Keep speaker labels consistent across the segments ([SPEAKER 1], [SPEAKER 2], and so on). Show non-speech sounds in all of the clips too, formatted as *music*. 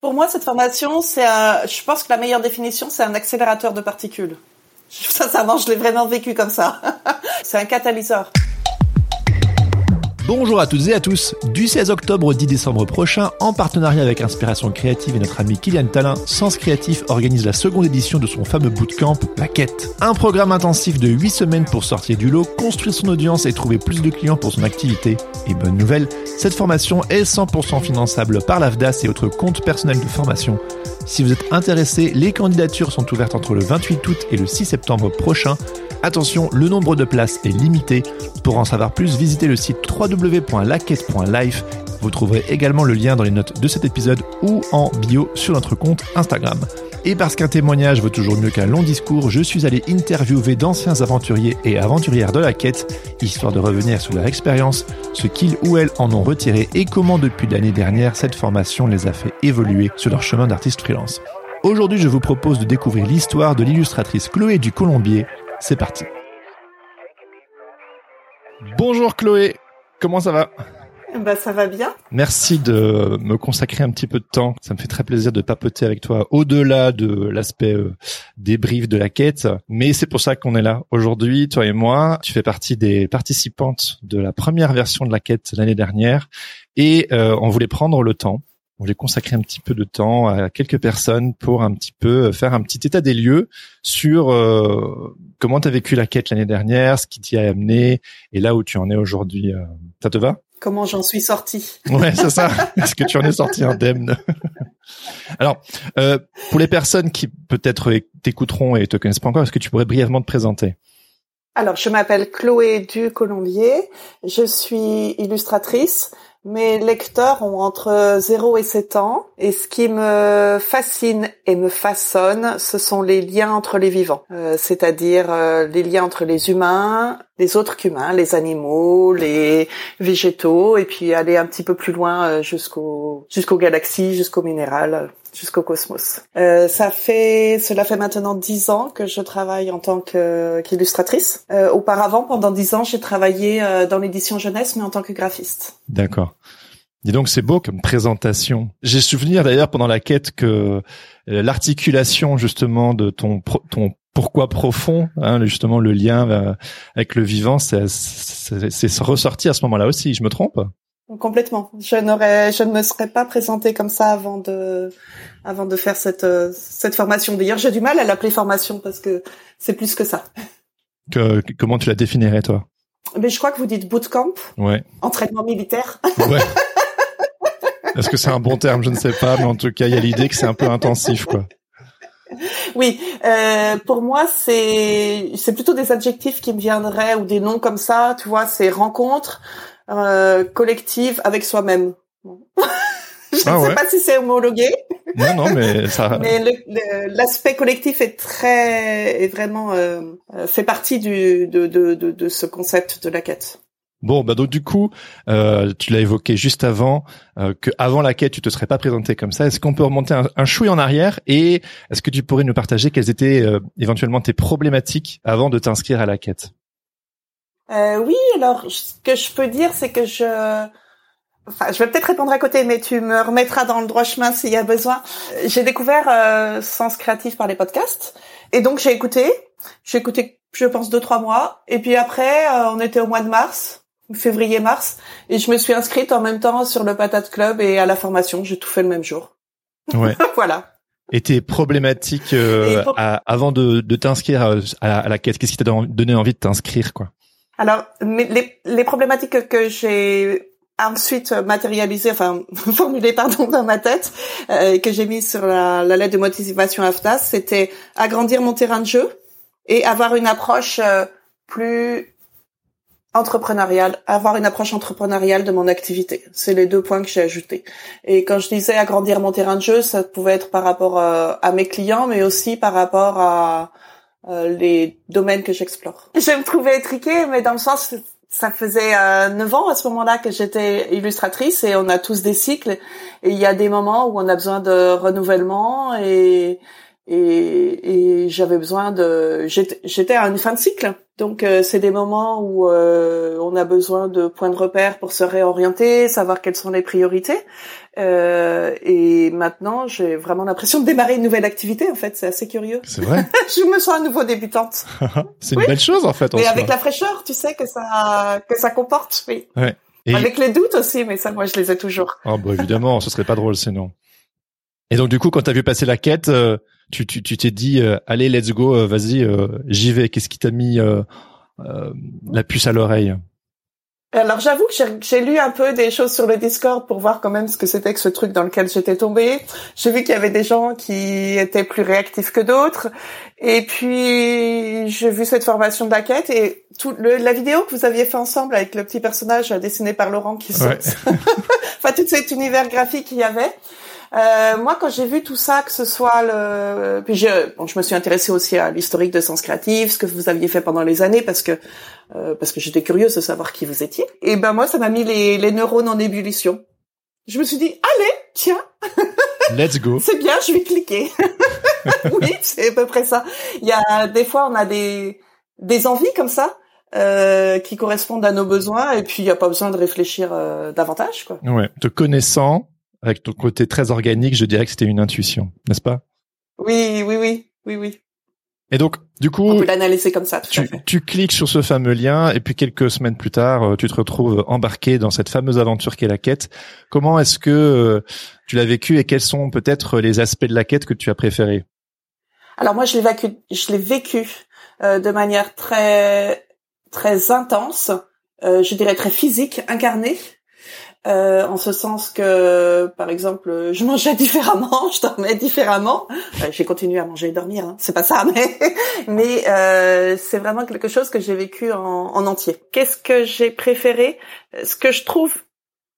[SPEAKER 1] Pour moi, cette formation, c'est un, je pense que la meilleure définition, c'est un accélérateur de particules. *laughs* Sincèrement, je l'ai vraiment vécu comme ça. *laughs* c'est un catalyseur.
[SPEAKER 2] Bonjour à toutes et à tous. Du 16 octobre au 10 décembre prochain, en partenariat avec Inspiration Créative et notre ami Kylian Talin, Sens Créatif organise la seconde édition de son fameux bootcamp, La Quête. Un programme intensif de 8 semaines pour sortir du lot, construire son audience et trouver plus de clients pour son activité. Et bonne nouvelle, cette formation est 100% finançable par l'AFDAS et autres comptes personnels de formation. Si vous êtes intéressé, les candidatures sont ouvertes entre le 28 août et le 6 septembre prochain. Attention, le nombre de places est limité. Pour en savoir plus, visitez le site www.laquette.life. Vous trouverez également le lien dans les notes de cet épisode ou en bio sur notre compte Instagram. Et parce qu'un témoignage vaut toujours mieux qu'un long discours, je suis allé interviewer d'anciens aventuriers et aventurières de la quête, histoire de revenir sur leur expérience, ce qu'ils ou elles en ont retiré et comment depuis l'année dernière cette formation les a fait évoluer sur leur chemin d'artiste freelance. Aujourd'hui, je vous propose de découvrir l'histoire de l'illustratrice Chloé du Colombier, c'est parti. Bonjour Chloé, comment ça va?
[SPEAKER 1] Bah ça va bien.
[SPEAKER 2] Merci de me consacrer un petit peu de temps. Ça me fait très plaisir de papoter avec toi au-delà de l'aspect euh, débrief de la quête. Mais c'est pour ça qu'on est là aujourd'hui, toi et moi. Tu fais partie des participantes de la première version de la quête l'année dernière et euh, on voulait prendre le temps on voulait consacrer un petit peu de temps à quelques personnes pour un petit peu faire un petit état des lieux sur euh, comment tu as vécu la quête l'année dernière, ce qui t'y a amené et là où tu en es aujourd'hui. Euh, ça te va?
[SPEAKER 1] Comment j'en suis sorti *laughs*
[SPEAKER 2] Ouais, c'est ça. Est-ce que tu en es sorti indemne? Alors, euh, pour les personnes qui peut-être t'écouteront et te connaissent pas encore, est-ce que tu pourrais brièvement te présenter?
[SPEAKER 1] Alors, je m'appelle Chloé du Colombier. Je suis illustratrice. Mes lecteurs ont entre 0 et 7 ans et ce qui me fascine et me façonne, ce sont les liens entre les vivants, euh, c'est-à-dire euh, les liens entre les humains, les autres qu'humains, les animaux, les végétaux et puis aller un petit peu plus loin euh, jusqu'au jusqu'aux galaxies, jusqu'au minéral jusqu'au cosmos. Euh, ça fait, cela fait maintenant dix ans que je travaille en tant qu'illustratrice. Euh, auparavant, pendant dix ans, j'ai travaillé euh, dans l'édition jeunesse, mais en tant que graphiste.
[SPEAKER 2] D'accord. Dis donc, c'est beau comme présentation. J'ai souvenir d'ailleurs pendant la quête que euh, l'articulation justement de ton ton pourquoi profond, hein, justement le lien euh, avec le vivant, c'est ressorti à ce moment-là aussi. Je me trompe?
[SPEAKER 1] Complètement. Je n'aurais, je ne me serais pas présentée comme ça avant de, avant de faire cette, euh, cette formation. D'ailleurs, j'ai du mal à l'appeler formation parce que c'est plus que ça.
[SPEAKER 2] Que, comment tu la définirais, toi?
[SPEAKER 1] Mais je crois que vous dites bootcamp.
[SPEAKER 2] Ouais.
[SPEAKER 1] Entraînement militaire.
[SPEAKER 2] Ouais. Est-ce que c'est un bon terme? Je ne sais pas, mais en tout cas, il y a l'idée que c'est un peu intensif, quoi.
[SPEAKER 1] Oui, euh, pour moi, c'est c'est plutôt des adjectifs qui me viendraient ou des noms comme ça. Tu vois, c'est rencontre, euh, collective avec soi-même. *laughs* Je ne ah sais pas si c'est homologué.
[SPEAKER 2] Non, non, mais ça. *laughs*
[SPEAKER 1] mais l'aspect collectif est très, est vraiment euh, fait partie du de, de, de, de, ce concept de la quête.
[SPEAKER 2] Bon, bah donc du coup, euh, tu l'as évoqué juste avant euh, que avant la quête, tu te serais pas présenté comme ça. Est-ce qu'on peut remonter un, un chouille en arrière et est-ce que tu pourrais nous partager quelles étaient euh, éventuellement tes problématiques avant de t'inscrire à la quête?
[SPEAKER 1] Euh, oui, alors ce que je peux dire, c'est que je, enfin, je vais peut-être répondre à côté, mais tu me remettras dans le droit chemin s'il y a besoin. J'ai découvert euh, Sens Créatif par les podcasts, et donc j'ai écouté. J'ai écouté, je pense, deux trois mois, et puis après, euh, on était au mois de mars, février-mars, et je me suis inscrite en même temps sur le Patate Club et à la formation. J'ai tout fait le même jour.
[SPEAKER 2] Ouais. *laughs*
[SPEAKER 1] voilà.
[SPEAKER 2] Et tes problématiques euh, avant de, de t'inscrire à, à, la quête, qu'est-ce qui t'a donné envie de t'inscrire, quoi?
[SPEAKER 1] Alors, les, les problématiques que j'ai ensuite matérialisées, enfin *laughs* formulées pardon dans ma tête, euh, que j'ai mis sur la, la, lettre de motivation AFTAS, c'était agrandir mon terrain de jeu et avoir une approche euh, plus entrepreneuriale, avoir une approche entrepreneuriale de mon activité. C'est les deux points que j'ai ajoutés. Et quand je disais agrandir mon terrain de jeu, ça pouvait être par rapport euh, à mes clients, mais aussi par rapport à les domaines que j'explore. *laughs* Je me trouvais étriquée, mais dans le sens, ça faisait euh, 9 ans à ce moment-là que j'étais illustratrice et on a tous des cycles et il y a des moments où on a besoin de renouvellement et et, et j'avais besoin de j'étais à une fin de cycle Donc euh, c'est des moments où euh, on a besoin de points de repère pour se réorienter, savoir quelles sont les priorités. Euh, et maintenant, j'ai vraiment l'impression de démarrer une nouvelle activité. En fait, c'est assez curieux.
[SPEAKER 2] C'est vrai. *laughs*
[SPEAKER 1] je me sens à nouveau débutante. *laughs*
[SPEAKER 2] c'est une belle chose en fait.
[SPEAKER 1] mais avec la fraîcheur, tu sais que ça que ça comporte. Oui.
[SPEAKER 2] Ouais.
[SPEAKER 1] Avec les doutes aussi, mais ça, moi, je les ai toujours.
[SPEAKER 2] Oh, bah évidemment, ce serait pas drôle sinon. Et donc du coup, quand t'as vu passer la quête, tu tu tu t'es dit euh, allez let's go euh, vas-y euh, j'y vais qu'est-ce qui t'a mis la puce à l'oreille?
[SPEAKER 1] Alors j'avoue que j'ai lu un peu des choses sur le Discord pour voir quand même ce que c'était que ce truc dans lequel j'étais tombée. J'ai vu qu'il y avait des gens qui étaient plus réactifs que d'autres. Et puis j'ai vu cette formation de la quête et tout le, la vidéo que vous aviez fait ensemble avec le petit personnage dessiné par Laurent qui saute. *laughs* enfin tout cet univers graphique qu'il y avait. Euh, moi, quand j'ai vu tout ça, que ce soit le, puis je, bon, je me suis intéressée aussi à l'historique de Sens Créatif, ce que vous aviez fait pendant les années, parce que euh, parce que j'étais curieuse de savoir qui vous étiez. Et ben moi, ça m'a mis les, les neurones en ébullition. Je me suis dit, allez, tiens. *laughs*
[SPEAKER 2] Let's go.
[SPEAKER 1] c'est bien, je vais cliquer. *laughs* oui, c'est à peu près ça. Il y a des fois, on a des des envies comme ça. Euh, qui correspondent à nos besoins et puis il n'y a pas besoin de réfléchir euh, davantage quoi.
[SPEAKER 2] Ouais, te connaissant, avec ton côté très organique, je dirais que c'était une intuition, n'est-ce pas?
[SPEAKER 1] Oui, oui, oui, oui, oui.
[SPEAKER 2] Et donc, du coup,
[SPEAKER 1] on peut l'analyser comme ça.
[SPEAKER 2] tu, tu cliques sur ce fameux lien et puis quelques semaines plus tard, euh, tu te retrouves embarqué dans cette fameuse aventure qu'est la quête. Comment est-ce que euh, tu l'as vécu et quels sont peut-être les aspects de la quête que tu as préférés
[SPEAKER 1] Alors moi, je l'ai vécu, je l'ai vécu euh, de manière très très intense, je dirais très physique, incarnée. Euh, en ce sens que, par exemple, je mangeais *laughs* différemment, je dormais différemment. Euh, j'ai continué à manger et dormir, hein. c'est pas ça, mais *laughs* mais euh, c'est vraiment quelque chose que j'ai vécu en, en entier. Qu'est-ce que j'ai préféré? Ce que je trouve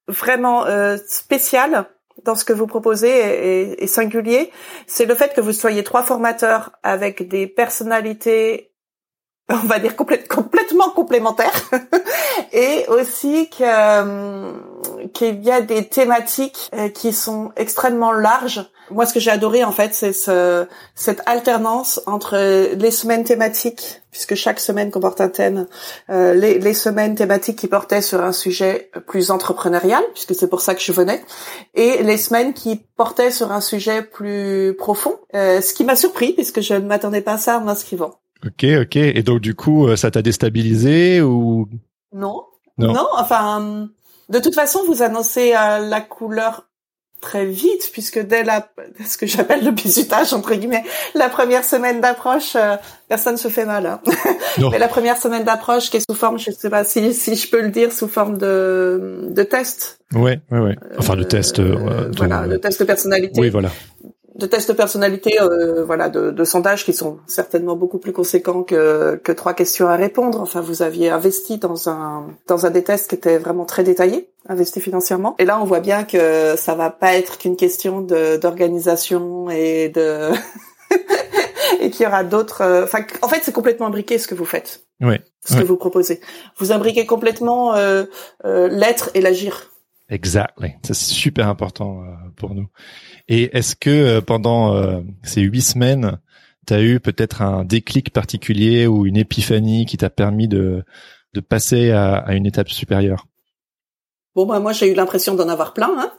[SPEAKER 1] vraiment euh, spécial dans ce que vous proposez et, et singulier, c'est le fait que vous soyez trois formateurs avec des personnalités *laughs* on va dire complètement complémentaires *laughs* et aussi que euh, qu'il y a des thématiques euh, qui sont extrêmement larges. Moi, ce que j'ai adoré en fait, c'est ce, cette alternance entre les semaines thématiques, puisque chaque semaine comporte un thème, euh, les, les, semaines thématiques qui portaient sur un sujet plus entrepreneurial, puisque c'est pour ça que je venais, et les semaines qui portaient sur un sujet plus profond, ce qui m'a surpris puisque je ne m'attendais pas à ça en m'inscrivant.
[SPEAKER 2] Ok, ok. Et donc du coup, euh, ça t'a déstabilisé ou?
[SPEAKER 1] Non, non. Enfin, de toute façon, vous annoncez euh, la couleur très vite puisque dès la *laughs* ce que j'appelle le bisutage entre guillemets la première semaine d'approche euh, personne se fait mal hein. *laughs* mais la première semaine d'approche qui est sous forme je sais pas si si je peux le dire sous forme de de test.
[SPEAKER 2] Ouais ouais ouais. Enfin de test
[SPEAKER 1] voilà de test de personnalité.
[SPEAKER 2] Oui voilà
[SPEAKER 1] de tests de personnalité, euh, voilà, de, de, sondages qui sont certainement beaucoup plus conséquents que, que trois questions à répondre. Enfin, vous aviez investi dans un dans un des tests qui était vraiment très détaillé, investi financièrement. Et là, on voit bien que ça va pas être qu'une question d'organisation et de *laughs* et qu'il y aura d'autres. Euh, enfin, en fait, c'est complètement imbriqué ce que vous faites.
[SPEAKER 2] Oui.
[SPEAKER 1] Ce que vous proposez. Vous imbriquez complètement euh, euh l'être et l'agir.
[SPEAKER 2] Exactly. c'est super important pour nous. Et est-ce que euh, pendant euh, ces huit semaines, tu as eu peut-être un déclic particulier ou une épiphanie qui t'a permis de, de passer à, à, une étape supérieure?
[SPEAKER 1] Bon, bah, moi, j'ai eu l'impression d'en avoir plein. Hein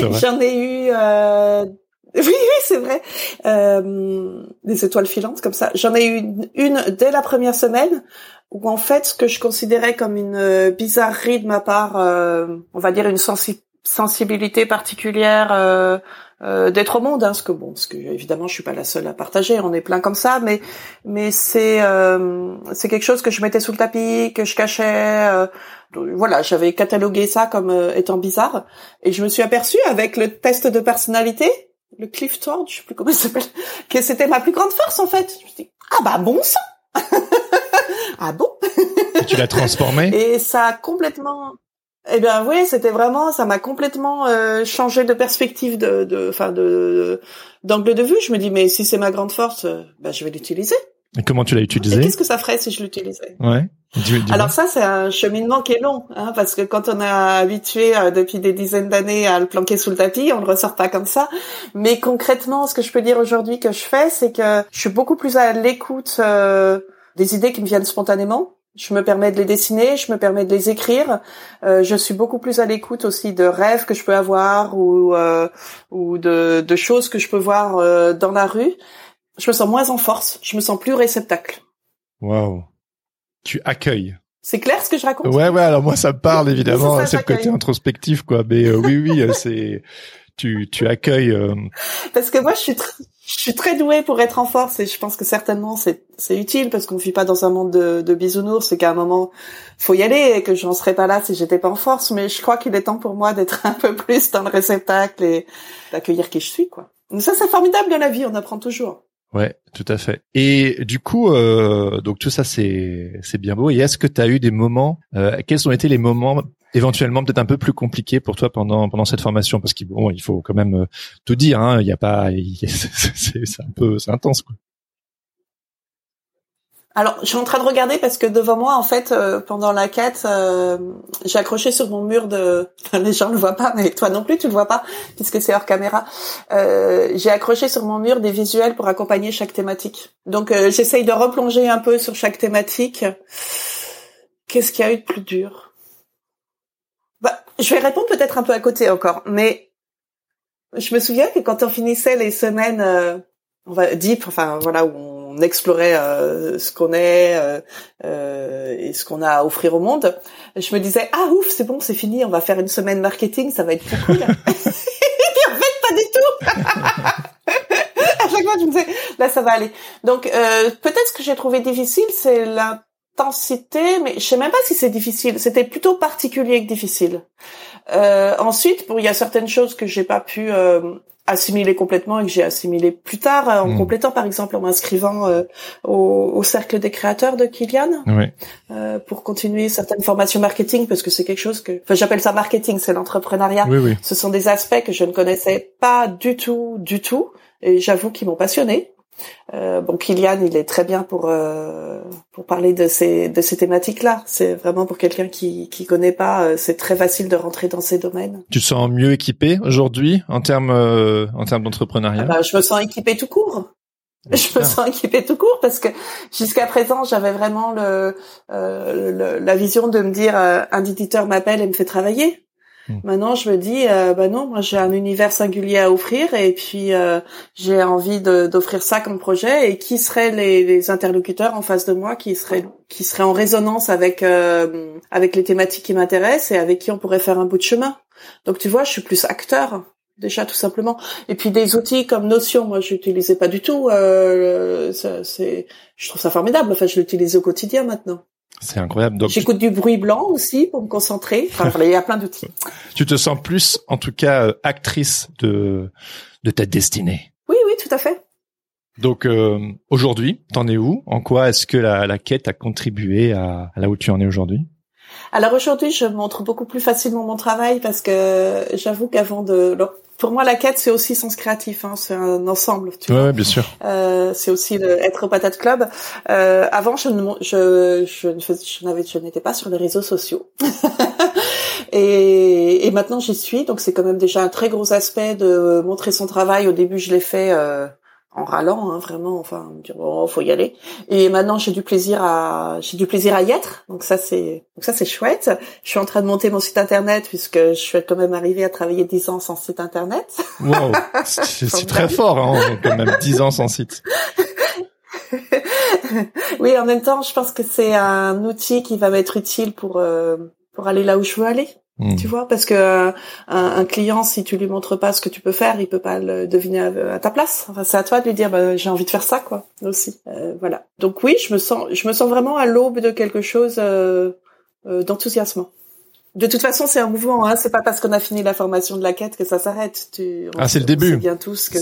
[SPEAKER 1] *laughs* J'en ai eu... Euh... *laughs* Oui, oui, c'est vrai. Euh, des étoiles filantes comme ça. J'en ai eu une, une, dès la première semaine où en fait, ce que je considérais comme une euh, bizarrerie de ma part, on va dire une sensibilité sensibilité particulière euh, euh, d'être au monde, hein, parce que bon, parce que évidemment je suis pas la seule à partager, on est plein comme ça, mais mais c'est euh, c'est quelque chose que je mettais sous le tapis, que je cachais. voilà, j'avais catalogué ça comme étant bizarre, et je me suis aperçue avec le test de personnalité, le Clifton, je sais plus comment il s'appelle, que c'était ma plus grande force en fait. Je me suis dit ah bah bon ça, *laughs* ah bon.
[SPEAKER 2] tu l'as transformé? *laughs*
[SPEAKER 1] Et ça a complètement eh bien oui, c'était vraiment, ça m'a complètement euh, changé de perspective, de, enfin de, d'angle de vue. Je me dis mais si c'est ma grande force, euh, bah, je vais l'utiliser.
[SPEAKER 2] Et comment tu l'as utilisé?
[SPEAKER 1] Qu'est-ce que ça ferait si je l'utilisais?
[SPEAKER 2] Ouais.
[SPEAKER 1] Alors ça, c'est un cheminement qui est long, hein, parce que quand on est habitué euh, depuis des dizaines d'années à le planquer sous le tapis, on le ressort pas comme ça. Mais concrètement, ce que je peux dire aujourd'hui que je fais, c'est que je suis beaucoup plus à l'écoute des idées qui me viennent spontanément. Je me permets de les dessiner, je me permets de les écrire. Euh, je suis beaucoup plus à l'écoute aussi de rêves que je peux avoir ou euh, ou de, de, choses que je peux voir euh, dans la rue. Je me sens moins en force, je me sens plus réceptacle.
[SPEAKER 2] Waouh. Tu accueilles.
[SPEAKER 1] C'est clair ce que je raconte?
[SPEAKER 2] Ouais, ouais. Alors moi, ça me parle évidemment. C'est le côté introspectif, quoi. Mais oui, oui, c'est *laughs* tu tu accueilles.
[SPEAKER 1] Parce que moi, je suis je suis très douée pour être en force et je pense que certainement c'est c'est utile parce qu'on vit pas dans un monde de, de bisounours c'est qu'à un moment faut y aller et que j'en serais pas là si j'étais pas en force mais je crois qu'il est temps pour moi d'être *laughs* un peu plus dans le réceptacle et d'accueillir qui je suis quoi donc ça c'est formidable dans la vie on apprend toujours
[SPEAKER 2] Ouais, tout à fait. Et du coup, euh, donc tout ça c'est c'est bien beau. Et est-ce que tu as eu des moments euh, Quels ont été les moments éventuellement peut-être un peu plus compliqués pour toi pendant pendant cette formation Parce qu'il bon, il faut quand même euh, tout dire. Hein, il y a pas, *laughs* c'est un peu c'est intense quoi.
[SPEAKER 1] Alors, je suis en train de regarder parce que devant moi, en fait, euh, pendant la quête, euh, j'ai accroché sur mon mur de. *laughs* les gens le voient pas, mais toi non plus, tu le vois pas puisque c'est hors caméra. Euh, j'ai accroché sur mon mur des visuels pour accompagner chaque thématique. Donc, j'essaye de replonger un peu sur chaque thématique. Qu'est-ce qu'il y a eu de plus dur? Je vais répondre peut-être un peu à côté encore, mais je me souviens que quand on finissait les semaines, on va deep, enfin voilà où on explorait euh, ce qu'on est euh, euh, et ce qu'on a à offrir au monde, je me disais ah ouf c'est bon c'est fini on va faire une semaine marketing ça va être plus cool. *laughs* et en fait pas du tout. *laughs* à chaque fois je me disais là ça va aller. Donc peut-être ce que j'ai trouvé difficile c'est l'intensité mais je sais même pas si c'est difficile. C'était plutôt particulier que difficile. ensuite bon il y a certaines choses que j'ai pas pu assimilé complètement et que j'ai assimilé plus tard euh, en hmm. complétant par exemple en m'inscrivant euh, au, au, cercle des créateurs de Kylian euh, pour continuer certaines formations marketing parce que c'est quelque chose que enfin j'appelle ça marketing c'est l'entrepreneuriat. Ce sont des aspects que je ne connaissais pas du tout du tout et j'avoue qu'ils m'ont passionné euh, bon, Kylian, il est très bien pour euh, pour parler de ces de ces thématiques-là. C'est vraiment pour quelqu'un qui qui connaît pas, euh, c'est très facile de rentrer dans ces domaines.
[SPEAKER 2] Tu te sens mieux équipé aujourd'hui en termes euh, en termes d'entrepreneuriat?
[SPEAKER 1] Ah bah, Je me sens équipé tout court. Je me sens équipé tout court parce que jusqu'à présent j'avais vraiment le, le, la vision de me dire un éditeur m'appelle et me fait travailler. Hmm. Maintenant, je me dis, euh, bah non, moi j'ai un univers singulier à offrir et puis euh, j'ai envie d'offrir ça comme projet. Et qui seraient les, les, interlocuteurs en face de moi qui seraient qui seraient en résonance avec euh, avec les thématiques qui m'intéressent et avec qui on pourrait faire un bout de chemin. Donc tu vois, je suis plus acteur déjà tout simplement. Et puis des outils comme Notion, moi je n'utilisais pas du tout. Euh, c'est, je trouve ça formidable. Enfin, je l'utilise au quotidien maintenant.
[SPEAKER 2] C'est incroyable. Donc
[SPEAKER 1] j'écoute du bruit blanc aussi pour me concentrer. Enfin, *laughs* il y a plein d'outils.
[SPEAKER 2] tu te sens plus, en tout cas, euh, actrice de de ta destinée.
[SPEAKER 1] Oui, oui, tout à fait.
[SPEAKER 2] Donc euh, aujourd'hui, t'en es où? En quoi est-ce que la, la quête a contribué à, à là où tu en es aujourd'hui?
[SPEAKER 1] Alors aujourd'hui, je montre beaucoup plus facilement mon travail parce que j'avoue qu'avant de pour moi, la quête, c'est aussi sens créatif. Hein, c'est un ensemble.
[SPEAKER 2] Tu ouais, bien sûr.
[SPEAKER 1] Euh, c'est aussi le, être au patate club. Euh, avant, je ne, je, je, je n'avais, je n'étais pas sur les réseaux sociaux. *laughs* et, et maintenant, j'y suis. Donc, c'est quand même déjà un très gros aspect de montrer son travail. Au début, je l'ai fait. Euh, en râlant, hein, vraiment. Enfin, me dire oh, faut y aller. Et maintenant, j'ai du plaisir à, j'ai du plaisir à y être. Donc ça, c'est, donc ça, c'est chouette. Je suis en train de monter mon site internet puisque je suis quand même arrivée à travailler dix ans sans site internet.
[SPEAKER 2] Wow, c'est très fort, hein, quand même dix ans sans site. *laughs*
[SPEAKER 1] oui, en même temps, je pense que c'est un outil qui va m'être utile pour euh, pour aller là où je veux aller. Hmm. Tu vois, parce que euh, un, client, si tu lui montres pas ce que tu peux faire, il peut pas le deviner à, ta place. Enfin, c'est à toi de lui dire, bah, j'ai envie de faire ça, quoi, aussi. Euh, voilà. Donc oui, je me sens, je me sens vraiment à l'aube de quelque chose euh, euh d'enthousiasme. De toute façon, c'est un mouvement. Hein. C'est pas parce qu'on a fini la formation de la quête que ça s'arrête. Tu,
[SPEAKER 2] ah, c'est le début.
[SPEAKER 1] bien tous que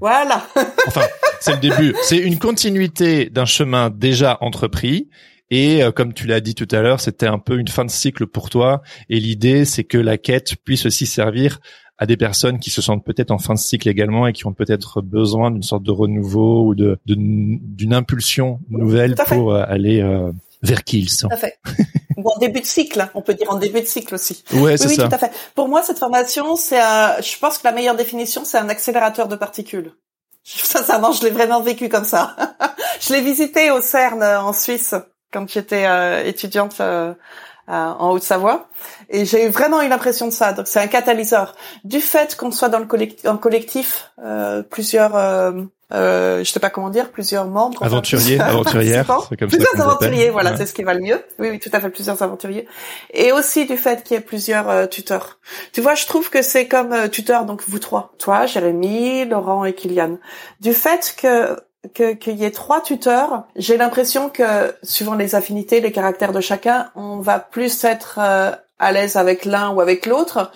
[SPEAKER 1] voilà.
[SPEAKER 2] enfin, c'est le début. C'est une continuité d'un chemin déjà entrepris et euh, comme tu l'as dit tout à l'heure, c'était un peu une fin de cycle pour toi. Et l'idée, c'est que la quête puisse aussi servir à des personnes qui se sentent peut-être en fin de cycle également et qui ont peut-être besoin d'une sorte de renouveau ou de d'une impulsion nouvelle pour euh, aller euh, vers qui ils sont.
[SPEAKER 1] Tout à fait. *laughs* ou en début de cycle, hein. on peut dire en début de cycle aussi.
[SPEAKER 2] Ouais, c'est
[SPEAKER 1] oui,
[SPEAKER 2] ça.
[SPEAKER 1] tout à fait. Pour moi, cette formation, c'est, je pense que la meilleure définition, c'est un accélérateur de particules. *laughs* Sincèrement, je l'ai vraiment vécu comme ça. *laughs* je l'ai visité au CERN en Suisse quand j'étais étudiante en Haute-Savoie. Et j'ai vraiment eu l'impression de ça. Donc c'est un catalyseur. Du fait qu'on soit dans le collectif, en collectif, euh, plusieurs, euh, euh, je sais pas comment dire, plusieurs membres,
[SPEAKER 2] aventuriers, *laughs* aventurières,
[SPEAKER 1] comme plusieurs aventuriers, voilà, c'est ce qui va le mieux. Oui, oui, tout à fait, plusieurs aventuriers. Et aussi du fait qu'il y ait plusieurs euh, tuteurs. Tu vois, je trouve que c'est comme euh, tuteur, donc vous trois, toi, Jérémy, Laurent et Kylian. Du fait que qu'il y ait trois tuteurs, j'ai l'impression que suivant les affinités, les caractères de chacun, on va plus être euh, à l'aise avec l'un ou avec l'autre,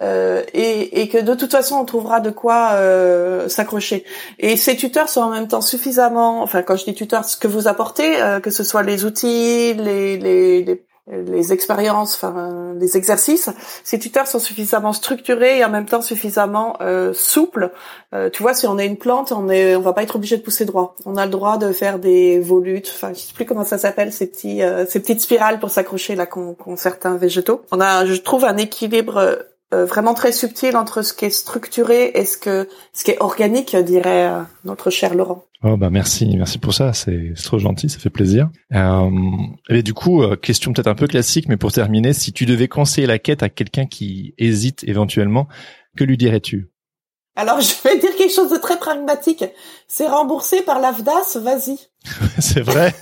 [SPEAKER 1] euh, et, et, que de toute façon on trouvera de quoi euh, s'accrocher. Et ces tuteurs sont en même temps suffisamment, enfin quand je dis tuteurs, ce que vous apportez, euh, que ce soit les outils, les, les, les les expériences, enfin les exercices, ces tuteurs sont suffisamment structurés et en même temps suffisamment euh, souples. Euh, tu vois, si on a une plante, on est, on va pas être obligé de pousser droit. On a le droit de faire des volutes, enfin je sais plus comment ça s'appelle, ces petits, euh, ces petites spirales pour s'accrocher là qu'ont certains végétaux. On a, je trouve, un équilibre euh, vraiment très subtil entre ce qui est structuré et ce que ce qui est organique, dirait euh, notre cher Laurent.
[SPEAKER 2] Oh bah merci, merci pour ça, c'est trop gentil, ça fait plaisir. Euh, et du coup, euh, question peut-être un peu classique, mais pour terminer, si tu devais conseiller la quête à quelqu'un qui hésite éventuellement, que lui dirais-tu?
[SPEAKER 1] Alors, *laughs* je vais dire quelque chose de très pragmatique. C'est remboursé par l'AFDAS, vas-y. *laughs*
[SPEAKER 2] c'est vrai?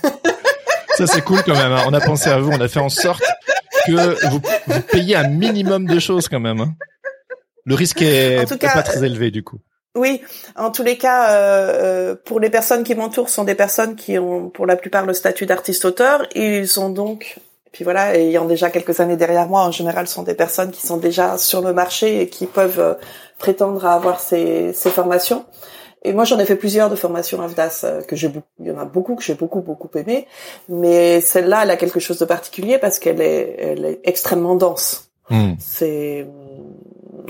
[SPEAKER 2] *laughs* ça, c'est cool quand même. Hein. On a pensé à vous, on a fait en sorte que vous, payez un minimum de choses quand même. Hein. Le risque est, pas très élevé du coup.
[SPEAKER 1] Oui, en tous les cas, euh, euh, pour les personnes qui m'entourent, sont des personnes qui ont, pour la plupart, le statut d'artiste-auteur. Ils ont donc, puis voilà, ayant déjà quelques années derrière moi, en général, sont des personnes qui sont déjà sur le marché et qui peuvent euh, prétendre à avoir ces, ces formations. Et moi, j'en ai fait plusieurs de formations AFDAS euh, que j'ai, il y en a beaucoup que j'ai beaucoup beaucoup aimé, mais celle-là, elle a quelque chose de particulier parce qu'elle est, elle est extrêmement dense. Hmm. C'est,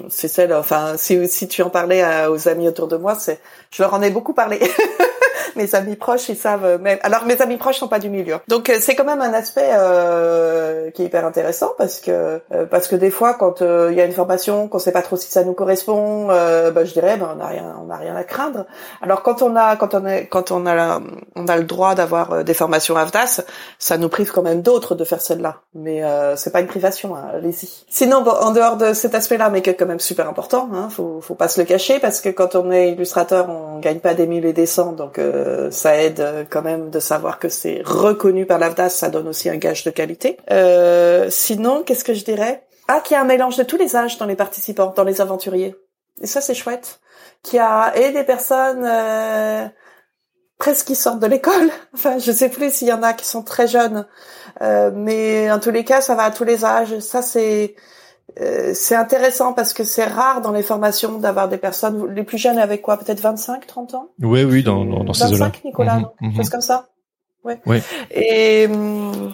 [SPEAKER 1] c'est celle. Enfin, si si tu en parlais aux amis autour de moi, c'est, je leur en ai beaucoup parlé. *laughs* mes amis proches, ils savent même. Alors mes amis proches sont pas du milieu. Donc euh, c'est quand même un aspect euh, qui est hyper intéressant parce que euh, parce que des fois quand euh, il y a une formation qu'on sait pas trop si ça nous correspond, bah, je dirais ben on a rien on a rien à craindre. Alors quand on a quand on est quand on a on a le droit d'avoir des formations AFDAS, ça nous prive quand même d'autres de faire celle-là. Mais c'est pas une privation, hein, allez-y. Sinon bon, en dehors de cet aspect-là, mais qui est quand même super important, hein, faut faut pas se le cacher parce que quand on est illustrateur, on gagne pas des mille et des cents, donc euh, ça aide euh, quand même de savoir que c'est reconnu par l'AFDAS, ça donne aussi un gage de qualité. Euh, sinon, qu'est-ce que je dirais? Ah, qu'il y a un mélange de tous les âges dans les participants, dans les aventuriers. Et ça, c'est chouette. Qu'il y a et des personnes presque qui sortent de l'école. *laughs* Enfin, je sais plus s'il y en a qui sont très jeunes, mais en tous les cas, ça va à tous les âges. Ça, c'est euh, c'est intéressant parce que c'est rare dans les formations d'avoir des personnes. Les plus jeunes avec quoi peut-être 25 30 ans?
[SPEAKER 2] Oui oui dans dans, ces eaux-là.
[SPEAKER 1] 25 Nicolas mm comme ça? Ouais. ouais. et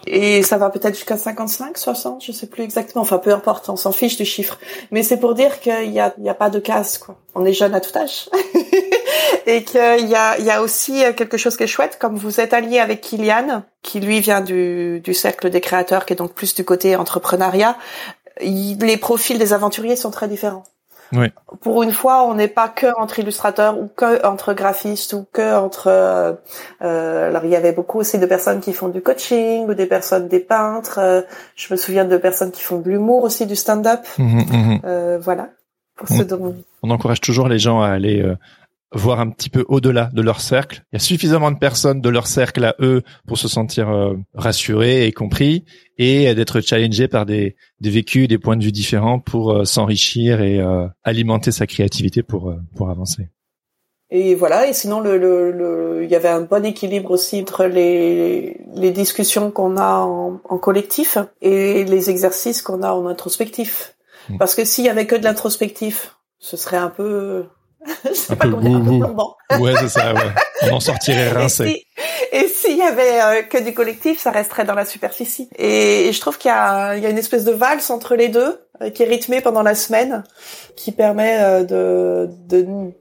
[SPEAKER 1] et ça va peut-être jusqu'à 55 60 je sais plus exactement. Enfin peu importe on s'en fiche du chiffre. Mais c'est pour dire qu'il y a il y a pas de casse quoi. On est jeune à tout âge. *laughs* Et qu'il y a il y a aussi quelque chose qui est chouette comme vous êtes allié avec Kylian qui lui vient du, du cercle des créateurs, qui est donc plus du côté entrepreneuriat les profils des aventuriers sont très différents.
[SPEAKER 2] Oui.
[SPEAKER 1] Pour une fois, on n'est pas que entre illustrateurs ou que entre graphistes ou que entre. Euh, euh, alors il y avait beaucoup aussi de personnes qui font du coaching ou des personnes des peintres. Euh, je me souviens de personnes qui font de l'humour aussi, du stand-up. Mmh, mmh, mmh. Euh, voilà. Pour
[SPEAKER 2] on, on encourage toujours les gens à aller voir un petit peu au-delà de leur cercle. Il y a suffisamment de personnes de leur cercle à eux pour se sentir euh, rassurés et compris et d'être challengés par des, des vécus, des points de vue différents pour euh, s'enrichir et euh, alimenter sa créativité pour, pour avancer.
[SPEAKER 1] Et voilà, et sinon, le, le, il y avait un bon équilibre aussi entre les, les discussions qu'on a en, en, collectif et les exercices qu'on a en introspectif. Mmh. Parce que s'il y avait que de l'introspectif, ce serait un peu *laughs* je sais pas dire, un
[SPEAKER 2] peu Ouais, c'est ça, ouais. *laughs* On en sortirait rincé.
[SPEAKER 1] Et s'il y avait euh, que du collectif, ça resterait dans la superficie. Et, je trouve qu'il y a, il y a une espèce de valse entre les deux, euh, qui est rythmée pendant la semaine, qui permet euh, de, de,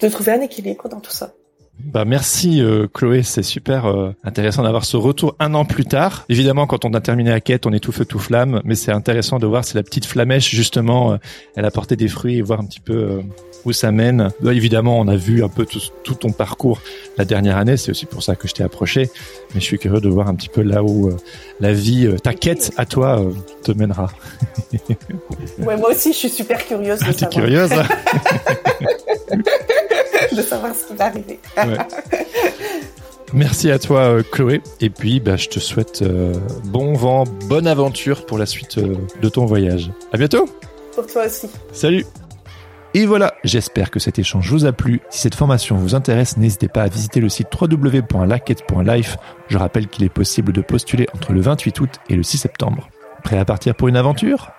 [SPEAKER 1] de trouver un équilibre dans tout ça.
[SPEAKER 2] Bah merci Chloé, c'est super intéressant d'avoir ce retour un an plus tard. Évidemment, quand on a terminé la quête, on est tout feu tout flamme, mais c'est intéressant de voir si la petite flamèche justement, elle a porté des fruits et voir un petit peu où ça mène. Évidemment, on a vu un peu tout, tout ton parcours la dernière année. C'est aussi pour ça que je t'ai approché. Mais je suis curieux de voir un petit peu là où euh, la vie, euh, ta quête à toi euh, te mènera. *laughs*
[SPEAKER 1] ouais, moi aussi, je suis super curieuse de
[SPEAKER 2] ah,
[SPEAKER 1] savoir.
[SPEAKER 2] curieuse hein *laughs*
[SPEAKER 1] de savoir ce qui va arriver.
[SPEAKER 2] Merci à toi Chloé et puis bah, je te souhaite bon vent, bonne aventure pour la suite de ton voyage. À bientôt.
[SPEAKER 1] Pour toi aussi.
[SPEAKER 2] Salut. Et voilà, j'espère que cet échange vous a plu. Si cette formation vous intéresse, n'hésitez pas à visiter le site www.laquette.life. Je rappelle qu'il est possible de postuler entre le 28 août et le 6 septembre. Prêt à partir pour une aventure?